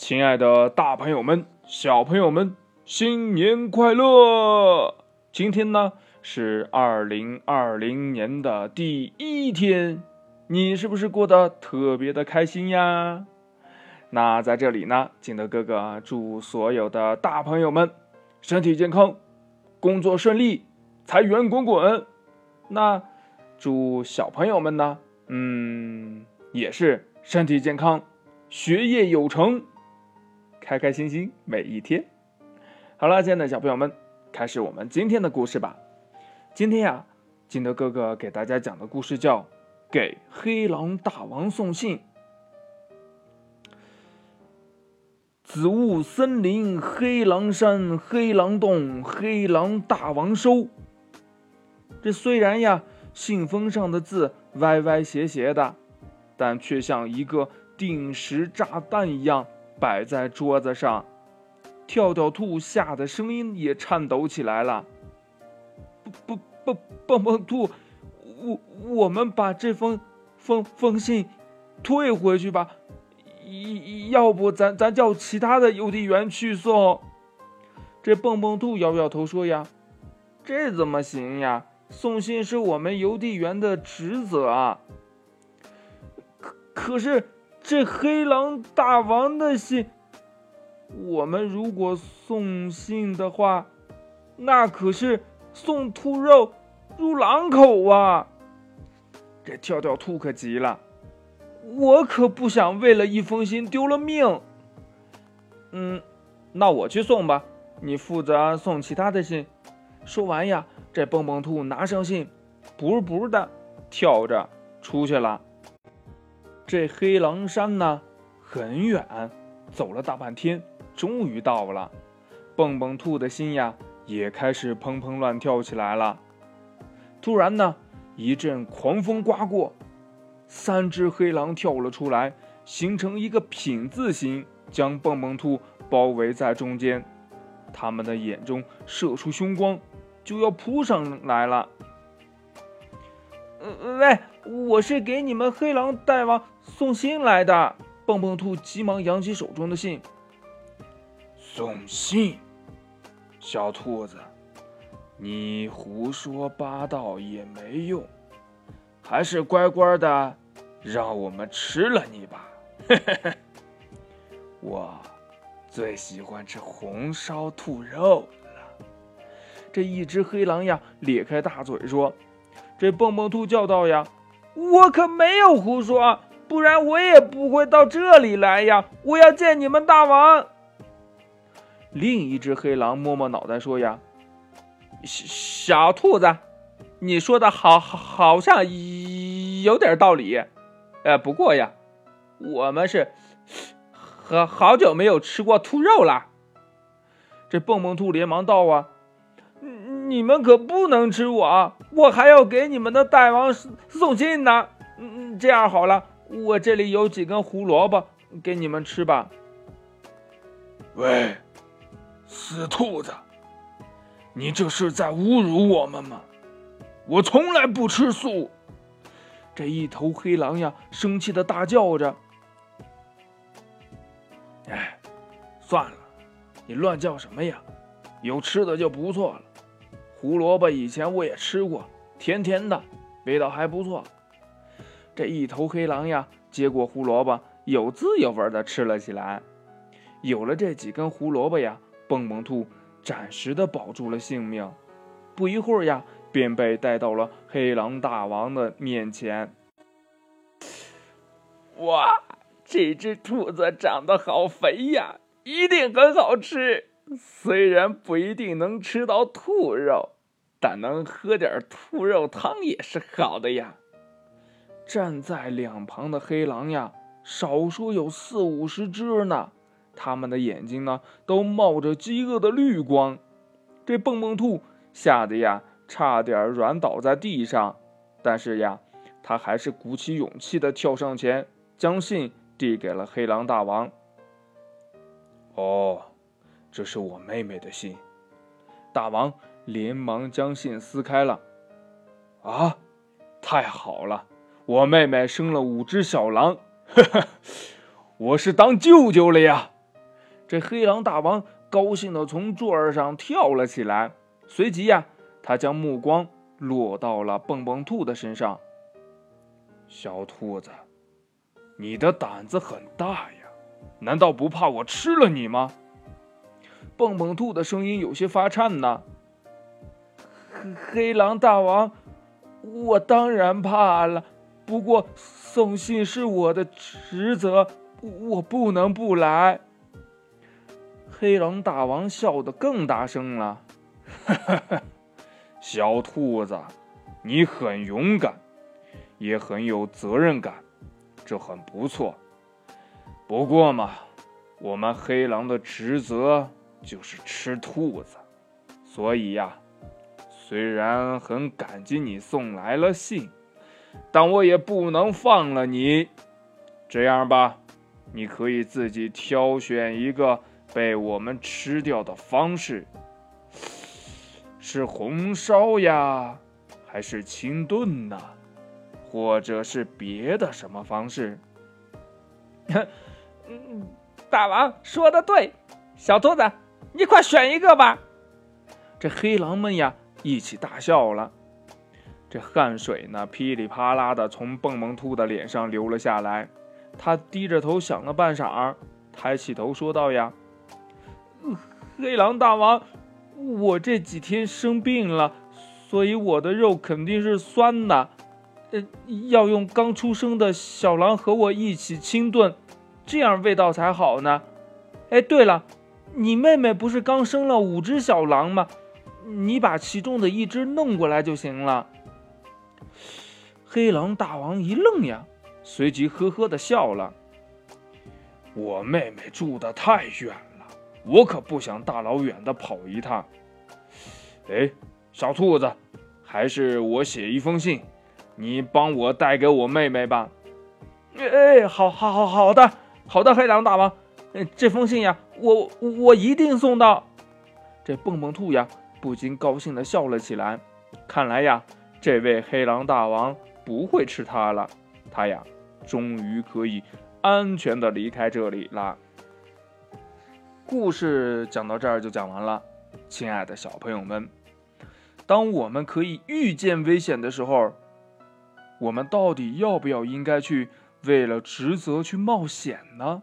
亲爱的大朋友们、小朋友们，新年快乐！今天呢是二零二零年的第一天，你是不是过得特别的开心呀？那在这里呢，景德哥哥祝所有的大朋友们身体健康，工作顺利，财源滚滚。那祝小朋友们呢，嗯，也是身体健康，学业有成。开开心心每一天。好了，亲爱的小朋友们，开始我们今天的故事吧。今天呀，金德哥哥给大家讲的故事叫《给黑狼大王送信》。紫雾森林黑狼山黑狼洞黑狼大王收。这虽然呀，信封上的字歪歪斜斜的，但却像一个定时炸弹一样。摆在桌子上，跳跳兔吓得声音也颤抖起来了。蹦蹦蹦，蹦蹦兔，我我们把这封封封信退回去吧，要不咱咱叫其他的邮递员去送。这蹦蹦兔摇摇头说呀：“这怎么行呀？送信是我们邮递员的职责啊。可可是。”这黑狼大王的信，我们如果送信的话，那可是送兔肉入狼口啊！这跳跳兔可急了，我可不想为了一封信丢了命。嗯，那我去送吧，你负责送其他的信。说完呀，这蹦蹦兔拿上信，不不的跳着出去了。这黑狼山呢，很远，走了大半天，终于到了。蹦蹦兔的心呀，也开始砰砰乱跳起来了。突然呢，一阵狂风刮过，三只黑狼跳了出来，形成一个品字形，将蹦蹦兔包围在中间。他们的眼中射出凶光，就要扑上来了。喂，我是给你们黑狼大王送信来的。蹦蹦兔急忙扬起手中的信。送信，小兔子，你胡说八道也没用，还是乖乖的让我们吃了你吧。我最喜欢吃红烧兔肉了。这一只黑狼呀，咧开大嘴说。这蹦蹦兔叫道：“呀，我可没有胡说，不然我也不会到这里来呀！我要见你们大王。”另一只黑狼摸摸脑袋说：“呀，小小兔子，你说的好，好像有点道理。呃，不过呀，我们是好好久没有吃过兔肉了。”这蹦蹦兔连忙道：“啊。”嗯嗯你们可不能吃我，我还要给你们的大王送信呢。嗯，这样好了，我这里有几根胡萝卜，给你们吃吧。喂，死兔子，你这是在侮辱我们吗？我从来不吃素。这一头黑狼呀，生气的大叫着。哎，算了，你乱叫什么呀？有吃的就不错了。胡萝卜以前我也吃过，甜甜的，味道还不错。这一头黑狼呀，接过胡萝卜，有滋有味的吃了起来。有了这几根胡萝卜呀，蹦蹦兔暂时的保住了性命。不一会儿呀，便被带到了黑狼大王的面前。哇，这只兔子长得好肥呀，一定很好吃。虽然不一定能吃到兔肉，但能喝点兔肉汤也是好的呀。站在两旁的黑狼呀，少说有四五十只呢，他们的眼睛呢都冒着饥饿的绿光。这蹦蹦兔吓得呀，差点软倒在地上，但是呀，他还是鼓起勇气的跳上前，将信递给了黑狼大王。哦。这是我妹妹的信，大王连忙将信撕开了。啊，太好了！我妹妹生了五只小狼，呵呵，我是当舅舅了呀！这黑狼大王高兴地从座儿上跳了起来，随即呀，他将目光落到了蹦蹦兔的身上。小兔子，你的胆子很大呀，难道不怕我吃了你吗？蹦蹦兔的声音有些发颤呢。黑黑狼大王，我当然怕了，不过送信是我的职责，我不能不来。黑狼大王笑得更大声了，小兔子，你很勇敢，也很有责任感，这很不错。不过嘛，我们黑狼的职责就是吃兔子，所以呀，虽然很感激你送来了信，但我也不能放了你。这样吧，你可以自己挑选一个。被我们吃掉的方式是红烧呀，还是清炖呢？或者是别的什么方式？嗯，大王说的对，小兔子，你快选一个吧。这黑狼们呀，一起大笑了。这汗水呢，噼里啪啦的从蹦蹦兔的脸上流了下来。他低着头想了半晌，抬起头说道：“呀。”黑狼大王，我这几天生病了，所以我的肉肯定是酸的。呃，要用刚出生的小狼和我一起清炖，这样味道才好呢。哎，对了，你妹妹不是刚生了五只小狼吗？你把其中的一只弄过来就行了。黑狼大王一愣呀，随即呵呵的笑了。我妹妹住的太远了。我可不想大老远的跑一趟。哎，小兔子，还是我写一封信，你帮我带给我妹妹吧。哎，好，好，好，好的，好的，黑狼大王，嗯这封信呀，我我一定送到。这蹦蹦兔呀，不禁高兴的笑了起来。看来呀，这位黑狼大王不会吃它了，他呀，终于可以安全的离开这里了。故事讲到这儿就讲完了，亲爱的小朋友们，当我们可以预见危险的时候，我们到底要不要应该去为了职责去冒险呢？